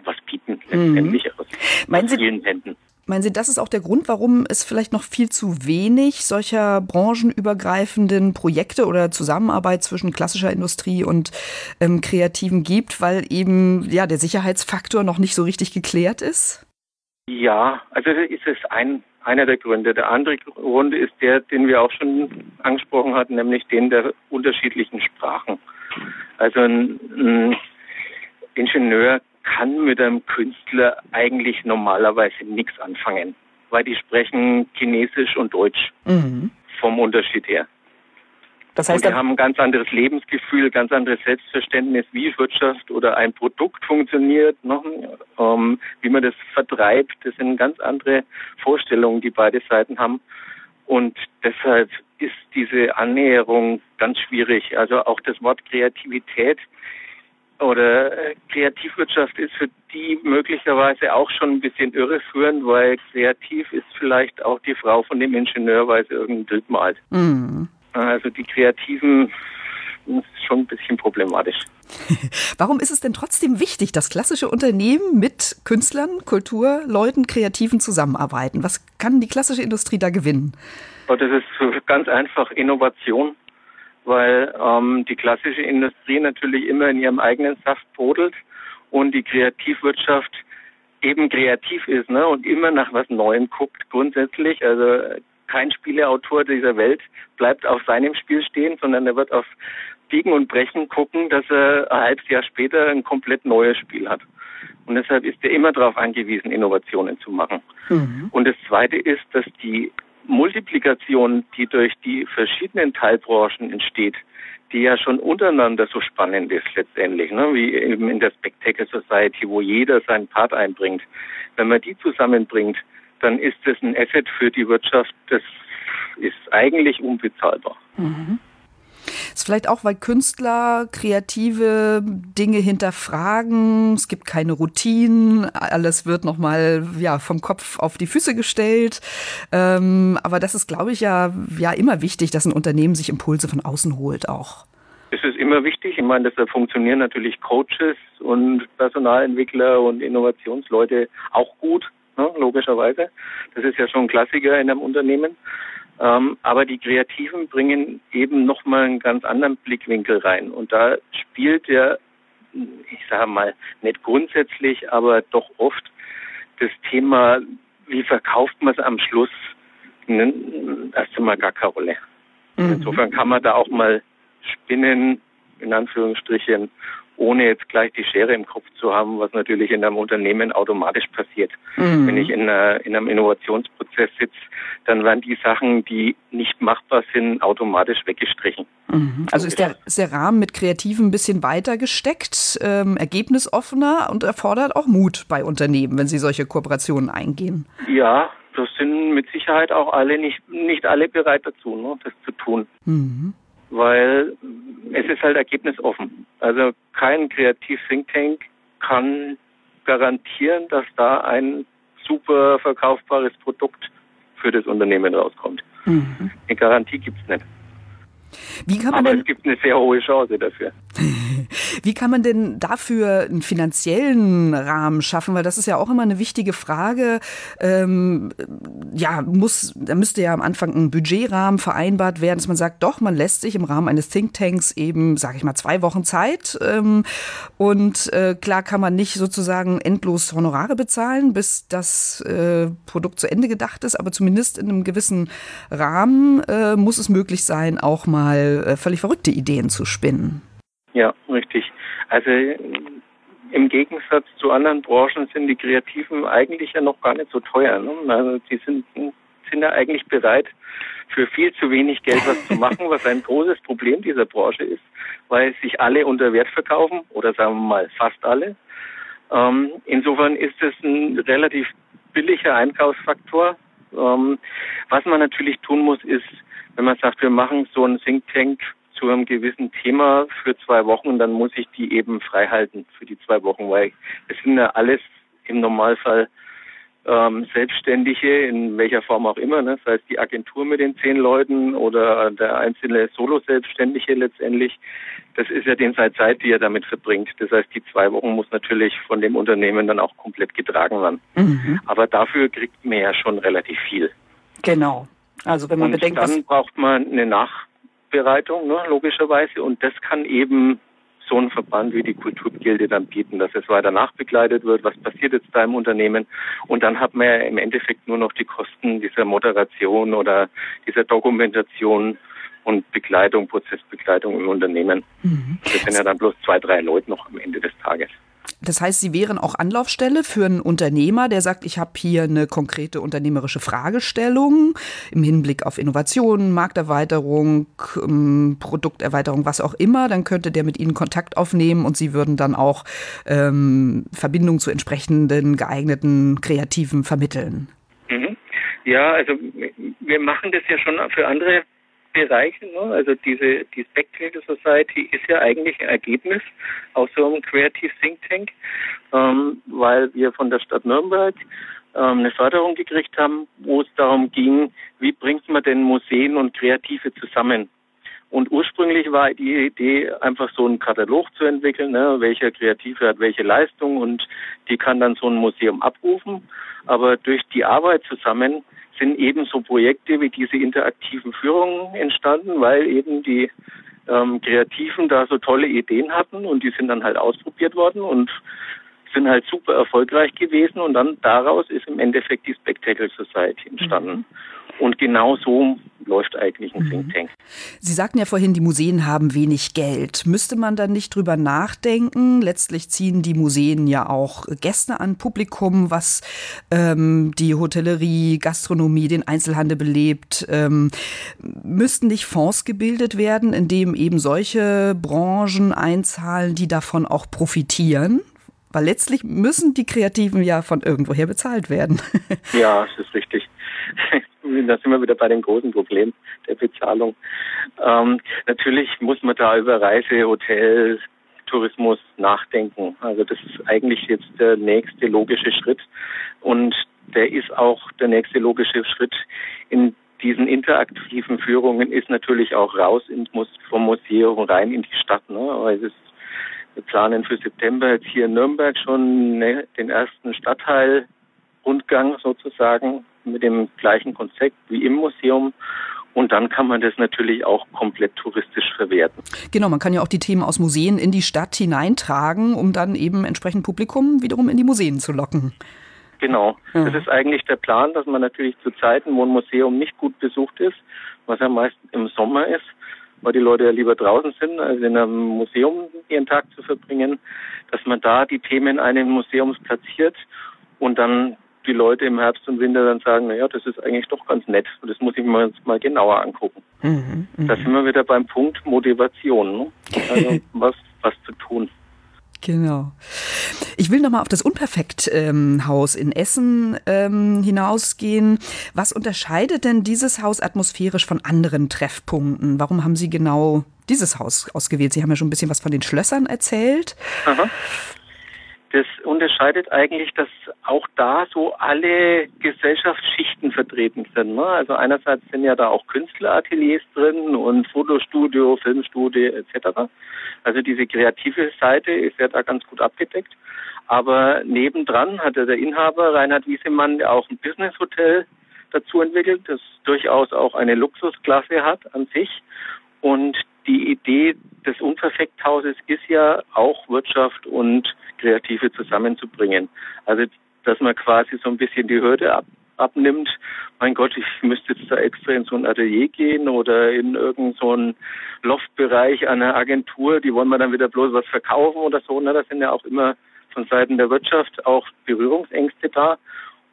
was bieten, letztendlich mhm. aus, Meinen Sie, vielen Händen. Meinen Sie, das ist auch der Grund, warum es vielleicht noch viel zu wenig solcher branchenübergreifenden Projekte oder Zusammenarbeit zwischen klassischer Industrie und ähm, Kreativen gibt, weil eben ja der Sicherheitsfaktor noch nicht so richtig geklärt ist? Ja, also ist es ein einer der Gründe. Der andere Grund ist der, den wir auch schon angesprochen hatten, nämlich den der unterschiedlichen Sprachen. Also ein, ein Ingenieur kann mit einem Künstler eigentlich normalerweise nichts anfangen, weil die sprechen Chinesisch und Deutsch mhm. vom Unterschied her. Das heißt, und die haben ein ganz anderes Lebensgefühl, ganz anderes Selbstverständnis, wie Wirtschaft oder ein Produkt funktioniert, ne? ähm, wie man das vertreibt. Das sind ganz andere Vorstellungen, die beide Seiten haben. Und deshalb ist diese Annäherung ganz schwierig. Also auch das Wort Kreativität oder äh, Kreativwirtschaft ist für die möglicherweise auch schon ein bisschen irreführend, weil kreativ ist vielleicht auch die Frau von dem Ingenieur, weil sie irgendein Bild malt. Mhm. Also die Kreativen ist schon ein bisschen problematisch. Warum ist es denn trotzdem wichtig, dass klassische Unternehmen mit Künstlern, Kulturleuten, Kreativen zusammenarbeiten? Was kann die klassische Industrie da gewinnen? Das ist ganz einfach Innovation, weil ähm, die klassische Industrie natürlich immer in ihrem eigenen Saft brodelt und die Kreativwirtschaft eben kreativ ist ne, und immer nach was Neuem guckt grundsätzlich. Also kein Spieleautor dieser Welt bleibt auf seinem Spiel stehen, sondern er wird auf Biegen und Brechen gucken, dass er ein halbes Jahr später ein komplett neues Spiel hat. Und deshalb ist er immer darauf angewiesen, Innovationen zu machen. Mhm. Und das Zweite ist, dass die Multiplikation, die durch die verschiedenen Teilbranchen entsteht, die ja schon untereinander so spannend ist letztendlich, ne? wie eben in der Spectacle Society, wo jeder seinen Part einbringt. Wenn man die zusammenbringt, dann ist das ein Asset für die Wirtschaft, das ist eigentlich unbezahlbar. Mhm. Ist vielleicht auch, weil Künstler kreative Dinge hinterfragen. Es gibt keine Routinen. Alles wird nochmal ja, vom Kopf auf die Füße gestellt. Ähm, aber das ist, glaube ich, ja, ja immer wichtig, dass ein Unternehmen sich Impulse von außen holt auch. Es ist immer wichtig. Ich meine, deshalb funktionieren natürlich Coaches und Personalentwickler und Innovationsleute auch gut, ne, logischerweise. Das ist ja schon ein Klassiker in einem Unternehmen. Ähm, aber die Kreativen bringen eben nochmal einen ganz anderen Blickwinkel rein. Und da spielt ja, ich sage mal, nicht grundsätzlich, aber doch oft das Thema, wie verkauft man es am Schluss, erst einmal gar keine Rolle. Mhm. Insofern kann man da auch mal spinnen, in Anführungsstrichen, ohne jetzt gleich die Schere im Kopf zu haben, was natürlich in einem Unternehmen automatisch passiert. Mhm. Wenn ich in, einer, in einem Innovationsprozess sitze, dann werden die Sachen, die nicht machbar sind, automatisch weggestrichen. Mhm. Also ist der, ist der Rahmen mit Kreativen ein bisschen weiter gesteckt, ähm, ergebnisoffener und erfordert auch Mut bei Unternehmen, wenn sie solche Kooperationen eingehen? Ja, das sind mit Sicherheit auch alle nicht, nicht alle bereit dazu, ne, das zu tun. Mhm weil es ist halt ergebnisoffen. Also kein Kreativ-Think Tank kann garantieren, dass da ein super verkaufbares Produkt für das Unternehmen rauskommt. Mhm. Eine Garantie gibt es nicht. Aber es gibt eine sehr hohe Chance dafür. Wie kann man denn dafür einen finanziellen Rahmen schaffen? Weil das ist ja auch immer eine wichtige Frage. Ähm, ja, muss, da müsste ja am Anfang ein Budgetrahmen vereinbart werden, dass man sagt, doch, man lässt sich im Rahmen eines Thinktanks eben, sage ich mal, zwei Wochen Zeit. Ähm, und äh, klar kann man nicht sozusagen endlos Honorare bezahlen, bis das äh, Produkt zu Ende gedacht ist, aber zumindest in einem gewissen Rahmen äh, muss es möglich sein, auch mal äh, völlig verrückte Ideen zu spinnen. Ja, richtig. Also im Gegensatz zu anderen Branchen sind die Kreativen eigentlich ja noch gar nicht so teuer. Ne? Also die sind, sind ja eigentlich bereit, für viel zu wenig Geld was zu machen, was ein großes Problem dieser Branche ist, weil sich alle unter Wert verkaufen oder sagen wir mal fast alle. Ähm, insofern ist es ein relativ billiger Einkaufsfaktor. Ähm, was man natürlich tun muss, ist, wenn man sagt, wir machen so ein Think Tank zu einem gewissen Thema für zwei Wochen, dann muss ich die eben frei halten für die zwei Wochen, weil es sind ja alles im Normalfall ähm, Selbstständige, in welcher Form auch immer, ne? das heißt die Agentur mit den zehn Leuten oder der einzelne Solo-Selbstständige letztendlich, das ist ja den seit Zeit, die er damit verbringt. Das heißt, die zwei Wochen muss natürlich von dem Unternehmen dann auch komplett getragen werden. Mhm. Aber dafür kriegt man ja schon relativ viel. Genau. Also wenn man Und bedenkt, dann braucht man eine Nach Aufbereitung, ne, logischerweise. Und das kann eben so ein Verband wie die Kulturgilde dann bieten, dass es weiter nachbegleitet wird, was passiert jetzt da im Unternehmen. Und dann hat man ja im Endeffekt nur noch die Kosten dieser Moderation oder dieser Dokumentation und Begleitung, Prozessbegleitung im Unternehmen. Mhm. Das sind ja dann bloß zwei, drei Leute noch am Ende des Tages. Das heißt, Sie wären auch Anlaufstelle für einen Unternehmer, der sagt, ich habe hier eine konkrete unternehmerische Fragestellung im Hinblick auf Innovationen, Markterweiterung, ähm, Produkterweiterung, was auch immer. Dann könnte der mit Ihnen Kontakt aufnehmen und Sie würden dann auch ähm, Verbindungen zu entsprechenden geeigneten Kreativen vermitteln. Mhm. Ja, also wir machen das ja schon für andere Bereichen. Ne? Also diese die Spectacle Society ist ja eigentlich ein Ergebnis aus so einem Creative Think Tank, ähm, weil wir von der Stadt Nürnberg ähm, eine Förderung gekriegt haben, wo es darum ging, wie bringt man denn Museen und Kreative zusammen. Und ursprünglich war die Idee, einfach so einen Katalog zu entwickeln, ne, welcher Kreative hat welche Leistung und die kann dann so ein Museum abrufen. Aber durch die Arbeit zusammen sind eben so Projekte wie diese interaktiven Führungen entstanden, weil eben die ähm, Kreativen da so tolle Ideen hatten und die sind dann halt ausprobiert worden und sind halt super erfolgreich gewesen und dann daraus ist im Endeffekt die Spectacle Society entstanden. Mhm. Und genau so läuft eigentlich ein Think mhm. Tank. Sie sagten ja vorhin, die Museen haben wenig Geld. Müsste man dann nicht drüber nachdenken? Letztlich ziehen die Museen ja auch Gäste an, Publikum, was ähm, die Hotellerie, Gastronomie, den Einzelhandel belebt. Ähm, müssten nicht Fonds gebildet werden, in dem eben solche Branchen einzahlen, die davon auch profitieren? Weil letztlich müssen die Kreativen ja von irgendwoher bezahlt werden. Ja, das ist richtig. da sind wir wieder bei dem großen Problem der Bezahlung. Ähm, natürlich muss man da über Reise, Hotel, Tourismus nachdenken. Also das ist eigentlich jetzt der nächste logische Schritt und der ist auch der nächste logische Schritt in diesen interaktiven Führungen ist natürlich auch raus ins, vom Museum rein in die Stadt. Ne? Weil es wir planen für September jetzt hier in Nürnberg schon ne, den ersten Stadtteilrundgang sozusagen mit dem gleichen Konzept wie im Museum. Und dann kann man das natürlich auch komplett touristisch verwerten. Genau, man kann ja auch die Themen aus Museen in die Stadt hineintragen, um dann eben entsprechend Publikum wiederum in die Museen zu locken. Genau. Ja. Das ist eigentlich der Plan, dass man natürlich zu Zeiten, wo ein Museum nicht gut besucht ist, was ja meist im Sommer ist, weil die Leute ja lieber draußen sind, als in einem Museum ihren Tag zu verbringen, dass man da die Themen eines Museums platziert und dann die Leute im Herbst und Winter dann sagen, naja, das ist eigentlich doch ganz nett und das muss ich mir jetzt mal genauer angucken. Mhm, mh. Da sind wir wieder beim Punkt Motivation, ne? also was, was zu tun. Genau. Ich will nochmal auf das Unperfekt-Haus ähm, in Essen ähm, hinausgehen. Was unterscheidet denn dieses Haus atmosphärisch von anderen Treffpunkten? Warum haben Sie genau dieses Haus ausgewählt? Sie haben ja schon ein bisschen was von den Schlössern erzählt. Aha. Das unterscheidet eigentlich, dass auch da so alle Gesellschaftsschichten vertreten sind. Ne? Also einerseits sind ja da auch Künstlerateliers drin und Fotostudio, Filmstudio etc. Also diese kreative Seite ist ja da ganz gut abgedeckt. Aber nebendran hatte der Inhaber Reinhard Wiesemann auch ein Business-Hotel dazu entwickelt, das durchaus auch eine Luxusklasse hat an sich. Und die Idee des Unperfekthauses ist ja auch Wirtschaft und Kreative zusammenzubringen. Also dass man quasi so ein bisschen die Hürde ab, abnimmt. Mein Gott, ich müsste jetzt da extra in so ein Atelier gehen oder in irgendeinen so Loftbereich einer Agentur, die wollen wir dann wieder bloß was verkaufen oder so. Na, da sind ja auch immer von Seiten der Wirtschaft auch Berührungsängste da.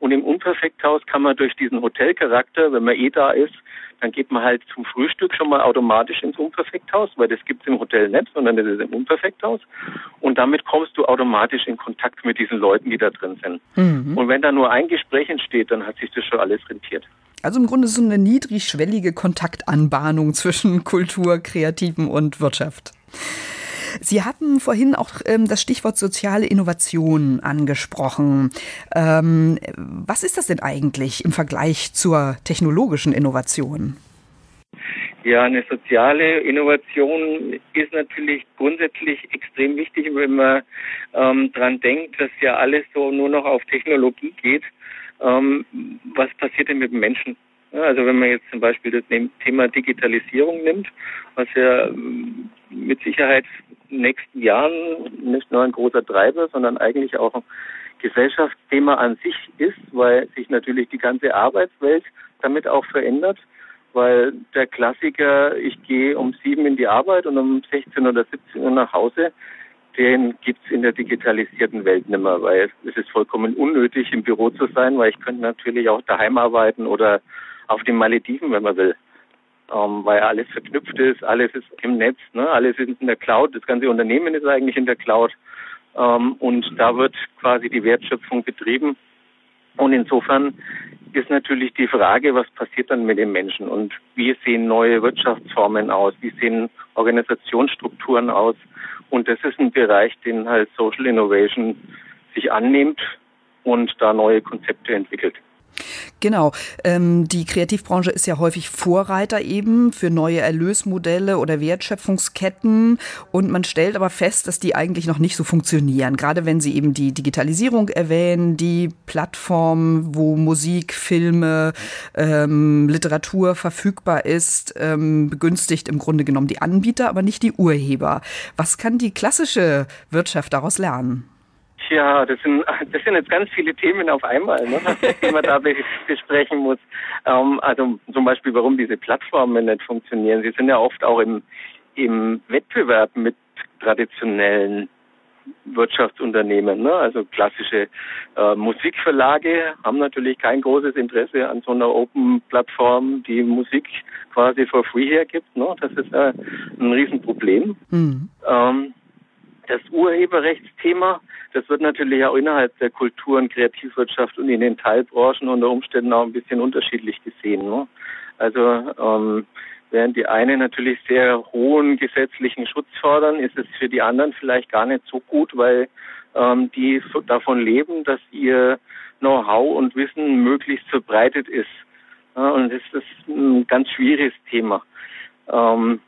Und im Unperfekthaus kann man durch diesen Hotelcharakter, wenn man eh da ist, dann geht man halt zum Frühstück schon mal automatisch ins Unperfekthaus, weil das gibt es im Hotel nicht, sondern das ist im Unperfekthaus. Und damit kommst du automatisch in Kontakt mit diesen Leuten, die da drin sind. Mhm. Und wenn da nur ein Gespräch entsteht, dann hat sich das schon alles rentiert. Also im Grunde so eine niedrigschwellige Kontaktanbahnung zwischen Kultur, Kreativen und Wirtschaft. Sie hatten vorhin auch ähm, das Stichwort soziale Innovation angesprochen. Ähm, was ist das denn eigentlich im Vergleich zur technologischen Innovation? Ja, eine soziale Innovation ist natürlich grundsätzlich extrem wichtig, wenn man ähm, dran denkt, dass ja alles so nur noch auf Technologie geht. Ähm, was passiert denn mit dem Menschen? Also wenn man jetzt zum Beispiel das Thema Digitalisierung nimmt, was ja ähm, mit Sicherheit in den nächsten Jahren nicht nur ein großer Treiber, sondern eigentlich auch ein Gesellschaftsthema an sich ist, weil sich natürlich die ganze Arbeitswelt damit auch verändert, weil der Klassiker, ich gehe um sieben in die Arbeit und um 16 oder 17 Uhr nach Hause, den gibt's in der digitalisierten Welt nicht mehr, weil es ist vollkommen unnötig, im Büro zu sein, weil ich könnte natürlich auch daheim arbeiten oder auf den Malediven, wenn man will. Ähm, weil alles verknüpft ist, alles ist im Netz, ne? alles ist in der Cloud, das ganze Unternehmen ist eigentlich in der Cloud ähm, und da wird quasi die Wertschöpfung betrieben. Und insofern ist natürlich die Frage, was passiert dann mit den Menschen und wie sehen neue Wirtschaftsformen aus, wie sehen Organisationsstrukturen aus. Und das ist ein Bereich, den halt Social Innovation sich annimmt und da neue Konzepte entwickelt. Genau. Ähm, die Kreativbranche ist ja häufig Vorreiter eben für neue Erlösmodelle oder Wertschöpfungsketten. Und man stellt aber fest, dass die eigentlich noch nicht so funktionieren. Gerade wenn Sie eben die Digitalisierung erwähnen, die Plattform, wo Musik, Filme, ähm, Literatur verfügbar ist, ähm, begünstigt im Grunde genommen die Anbieter, aber nicht die Urheber. Was kann die klassische Wirtschaft daraus lernen? Tja, das sind, das sind jetzt ganz viele Themen auf einmal, ne, die man da besprechen muss. Ähm, also zum Beispiel, warum diese Plattformen nicht funktionieren. Sie sind ja oft auch im, im Wettbewerb mit traditionellen Wirtschaftsunternehmen. Ne? Also klassische äh, Musikverlage haben natürlich kein großes Interesse an so einer Open-Plattform, die Musik quasi for free hergibt. Ne? Das ist äh, ein Riesenproblem. Mhm. Ähm, das Urheberrechtsthema, das wird natürlich auch innerhalb der Kultur- und Kreativwirtschaft und in den Teilbranchen unter Umständen auch ein bisschen unterschiedlich gesehen. Ne? Also ähm, während die einen natürlich sehr hohen gesetzlichen Schutz fordern, ist es für die anderen vielleicht gar nicht so gut, weil ähm, die davon leben, dass ihr Know-how und Wissen möglichst verbreitet ist. Ja, und das ist ein ganz schwieriges Thema. Ähm,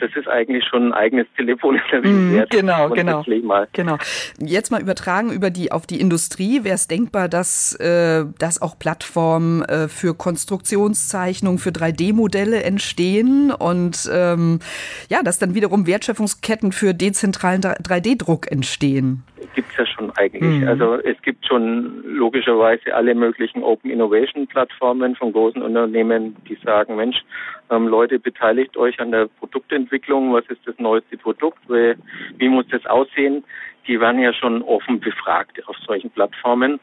das ist eigentlich schon ein eigenes Telefoninterview mm, wert. Genau, genau. Genau. Jetzt mal übertragen über die auf die Industrie. Wäre es denkbar, dass, äh, dass auch Plattformen äh, für Konstruktionszeichnungen, für 3D-Modelle entstehen und ähm, ja, dass dann wiederum Wertschöpfungsketten für dezentralen 3D-Druck entstehen? Gibt es ja schon eigentlich. Mhm. Also es gibt schon logischerweise alle möglichen Open Innovation Plattformen von großen Unternehmen, die sagen, Mensch, ähm, Leute, beteiligt euch an der Produktentwicklung. Was ist das neueste Produkt? Wie, wie muss das aussehen? Die werden ja schon offen befragt auf solchen Plattformen.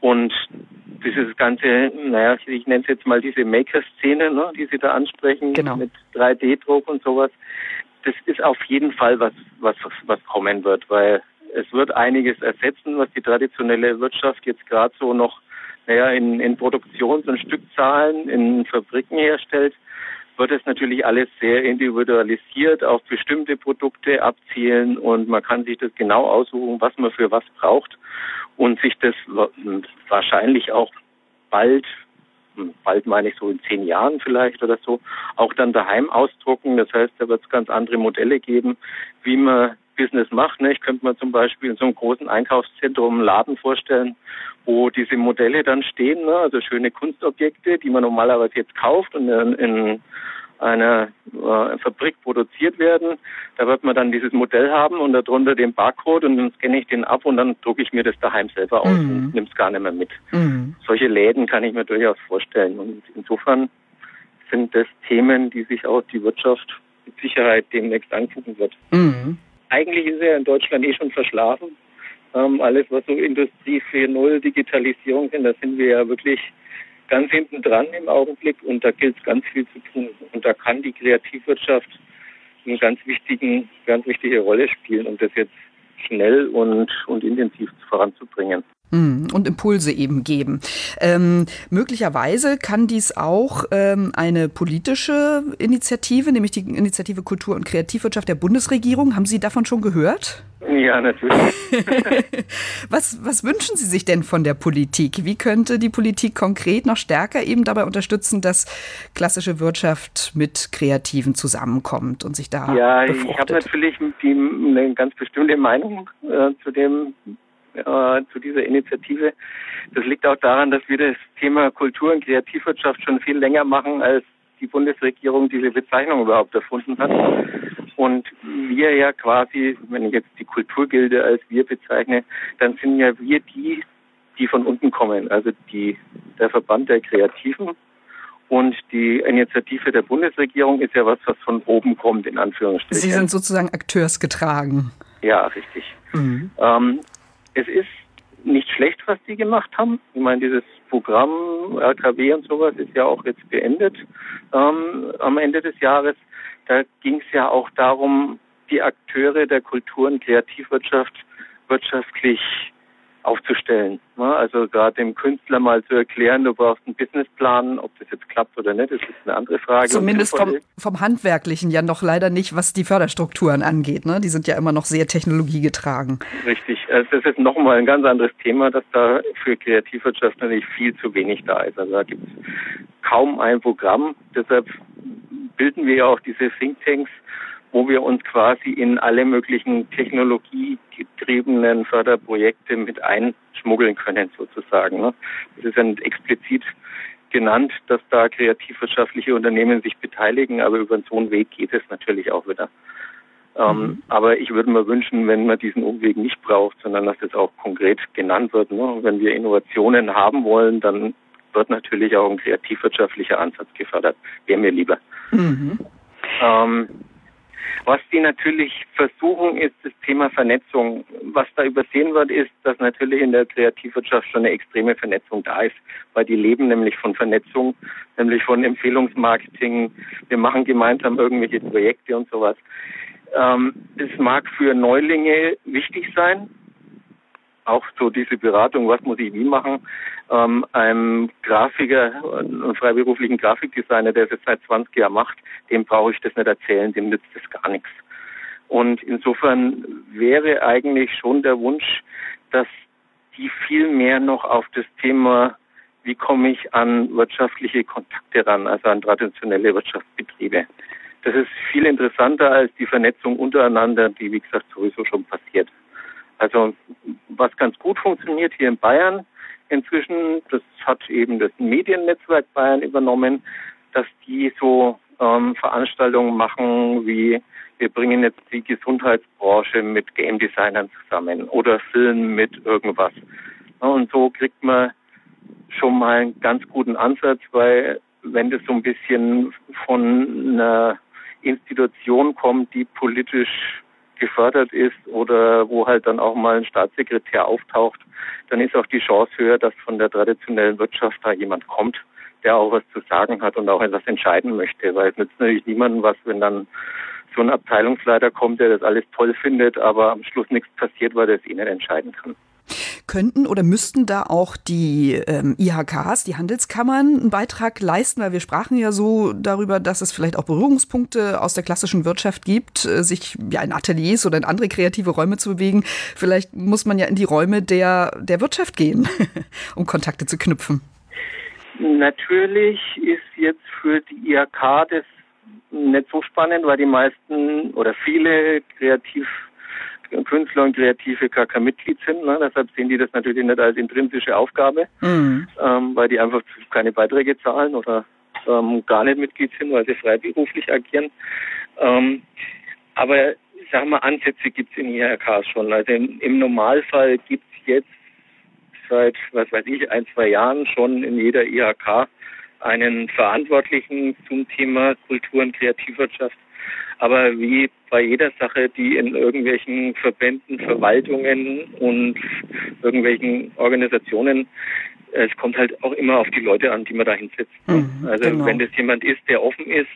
Und dieses ganze, naja, ich nenne es jetzt mal diese Maker-Szene, ne, die Sie da ansprechen, genau. mit 3D-Druck und sowas, das ist auf jeden Fall was, was, was kommen wird, weil es wird einiges ersetzen, was die traditionelle Wirtschaft jetzt gerade so noch naja, in, in Produktions- und Stückzahlen in Fabriken herstellt wird es natürlich alles sehr individualisiert auf bestimmte Produkte abzielen und man kann sich das genau aussuchen, was man für was braucht und sich das wahrscheinlich auch bald, hm, bald meine ich so in zehn Jahren vielleicht oder so, auch dann daheim ausdrucken. Das heißt, da wird es ganz andere Modelle geben, wie man Business macht. Ne? Ich könnte mir zum Beispiel in so einem großen Einkaufszentrum einen Laden vorstellen, wo diese Modelle dann stehen, ne? also schöne Kunstobjekte, die man normalerweise jetzt kauft und in, in einer äh, Fabrik produziert werden. Da wird man dann dieses Modell haben und darunter den Barcode und dann scanne ich den ab und dann drucke ich mir das daheim selber aus mhm. und nehme es gar nicht mehr mit. Mhm. Solche Läden kann ich mir durchaus vorstellen und insofern sind das Themen, die sich auch die Wirtschaft mit Sicherheit demnächst angucken wird. Mhm. Eigentlich ist er in Deutschland eh schon verschlafen. Ähm, alles, was so Industrie 4.0, Digitalisierung sind, da sind wir ja wirklich ganz hinten dran im Augenblick und da gilt es ganz viel zu tun. Und da kann die Kreativwirtschaft eine ganz wichtigen, ganz wichtige Rolle spielen, um das jetzt schnell und, und intensiv voranzubringen. Mhm, und Impulse eben geben. Ähm, möglicherweise kann dies auch ähm, eine politische Initiative, nämlich die Initiative Kultur und Kreativwirtschaft der Bundesregierung. Haben Sie davon schon gehört? Ja, natürlich. was, was wünschen Sie sich denn von der Politik? Wie könnte die Politik konkret noch stärker eben dabei unterstützen, dass klassische Wirtschaft mit Kreativen zusammenkommt und sich da Ja, befruchtet? ich habe natürlich die, eine ganz bestimmte Meinung äh, zu dem äh, zu dieser Initiative. Das liegt auch daran, dass wir das Thema Kultur und Kreativwirtschaft schon viel länger machen, als die Bundesregierung diese Bezeichnung überhaupt erfunden hat. Und wir ja quasi, wenn ich jetzt die Kulturgilde als wir bezeichne, dann sind ja wir die, die von unten kommen, also die, der Verband der Kreativen. Und die Initiative der Bundesregierung ist ja was, was von oben kommt, in Anführungsstrichen. Sie sind sozusagen akteursgetragen. Ja, richtig. Mhm. Ähm, es ist nicht schlecht, was die gemacht haben. Ich meine, dieses Programm RKW und sowas ist ja auch jetzt beendet ähm, am Ende des Jahres. Da ging es ja auch darum, die Akteure der Kultur- und Kreativwirtschaft wirtschaftlich aufzustellen. Also gerade dem Künstler mal zu erklären, du brauchst einen Businessplan, ob das jetzt klappt oder nicht, das ist eine andere Frage. Zumindest vom, vom Handwerklichen ja noch leider nicht, was die Förderstrukturen angeht. Ne? Die sind ja immer noch sehr technologiegetragen. Richtig. Also das ist nochmal ein ganz anderes Thema, dass da für Kreativwirtschaft natürlich viel zu wenig da ist. Also da gibt es kaum ein Programm. Deshalb bilden wir ja auch diese Thinktanks, wo wir uns quasi in alle möglichen technologiegetriebenen Förderprojekte mit einschmuggeln können, sozusagen. Ne? Das ist dann explizit genannt, dass da kreativwirtschaftliche Unternehmen sich beteiligen, aber über so einen Weg geht es natürlich auch wieder. Ähm, mhm. aber ich würde mir wünschen, wenn man diesen Umweg nicht braucht, sondern dass das auch konkret genannt wird. Ne? Wenn wir Innovationen haben wollen, dann wird natürlich auch ein kreativwirtschaftlicher Ansatz gefördert. Wäre mir lieber. Mhm. Ähm, was die natürlich versuchen, ist das Thema Vernetzung. Was da übersehen wird, ist, dass natürlich in der Kreativwirtschaft schon eine extreme Vernetzung da ist, weil die leben nämlich von Vernetzung, nämlich von Empfehlungsmarketing. Wir machen gemeinsam irgendwelche Projekte und sowas. Ähm, mag für Neulinge wichtig sein, auch so diese Beratung, was muss ich wie machen, ähm, einem Grafiker, einem freiberuflichen Grafikdesigner, der es jetzt seit 20 Jahren macht, dem brauche ich das nicht erzählen, dem nützt das gar nichts. Und insofern wäre eigentlich schon der Wunsch, dass die viel mehr noch auf das Thema, wie komme ich an wirtschaftliche Kontakte ran, also an traditionelle Wirtschaftsbetriebe. Das ist viel interessanter als die Vernetzung untereinander, die wie gesagt sowieso schon passiert. Also was ganz gut funktioniert hier in Bayern inzwischen, das hat eben das Mediennetzwerk Bayern übernommen, dass die so ähm, Veranstaltungen machen wie wir bringen jetzt die Gesundheitsbranche mit Game Designern zusammen oder Film mit irgendwas. Und so kriegt man schon mal einen ganz guten Ansatz, weil wenn das so ein bisschen von einer Institution kommt, die politisch gefördert ist oder wo halt dann auch mal ein Staatssekretär auftaucht, dann ist auch die Chance höher, dass von der traditionellen Wirtschaft da jemand kommt, der auch was zu sagen hat und auch etwas entscheiden möchte. Weil es nützt natürlich niemandem was, wenn dann so ein Abteilungsleiter kommt, der das alles toll findet, aber am Schluss nichts passiert, weil er es eh entscheiden kann. Könnten oder müssten da auch die ähm, IHKs, die Handelskammern, einen Beitrag leisten? Weil wir sprachen ja so darüber, dass es vielleicht auch Berührungspunkte aus der klassischen Wirtschaft gibt, äh, sich ja in Ateliers oder in andere kreative Räume zu bewegen. Vielleicht muss man ja in die Räume der, der Wirtschaft gehen, um Kontakte zu knüpfen. Natürlich ist jetzt für die IHK das nicht so spannend, weil die meisten oder viele kreativ Künstler und Kreative gar kein Mitglied sind. Ne? Deshalb sehen die das natürlich nicht als intrinsische Aufgabe, mhm. ähm, weil die einfach keine Beiträge zahlen oder ähm, gar nicht Mitglied sind, weil sie freiberuflich agieren. Ähm, aber ich sag mal, Ansätze gibt es in IHKs schon. Also im, im Normalfall gibt es jetzt seit, was weiß ich, ein, zwei Jahren schon in jeder IHK einen Verantwortlichen zum Thema Kultur und Kreativwirtschaft. Aber wie bei jeder Sache, die in irgendwelchen Verbänden, Verwaltungen und irgendwelchen Organisationen, es kommt halt auch immer auf die Leute an, die man da hinsetzt. Mhm, also genau. wenn das jemand ist, der offen ist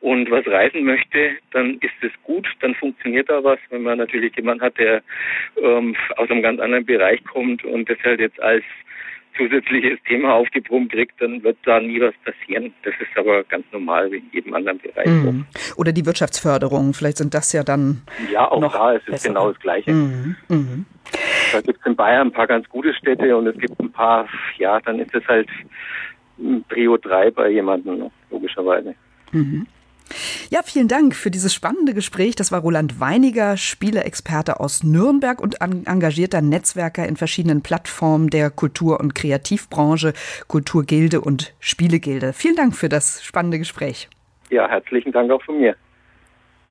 und was reisen möchte, dann ist es gut, dann funktioniert da was. Wenn man natürlich jemanden hat, der ähm, aus einem ganz anderen Bereich kommt und das halt jetzt als zusätzliches Thema aufgebrummt kriegt, dann wird da nie was passieren. Das ist aber ganz normal wie in jedem anderen Bereich. Mhm. Oder die Wirtschaftsförderung, vielleicht sind das ja dann. Ja, auch noch da ist es genau das Gleiche. Mhm. Mhm. Da gibt es in Bayern ein paar ganz gute Städte und es gibt ein paar, ja, dann ist es halt Prio 3 bei jemandem, logischerweise. Mhm. Ja, vielen Dank für dieses spannende Gespräch. Das war Roland Weiniger, Spieleexperte aus Nürnberg und engagierter Netzwerker in verschiedenen Plattformen der Kultur- und Kreativbranche, Kulturgilde und Spielegilde. Vielen Dank für das spannende Gespräch. Ja, herzlichen Dank auch von mir.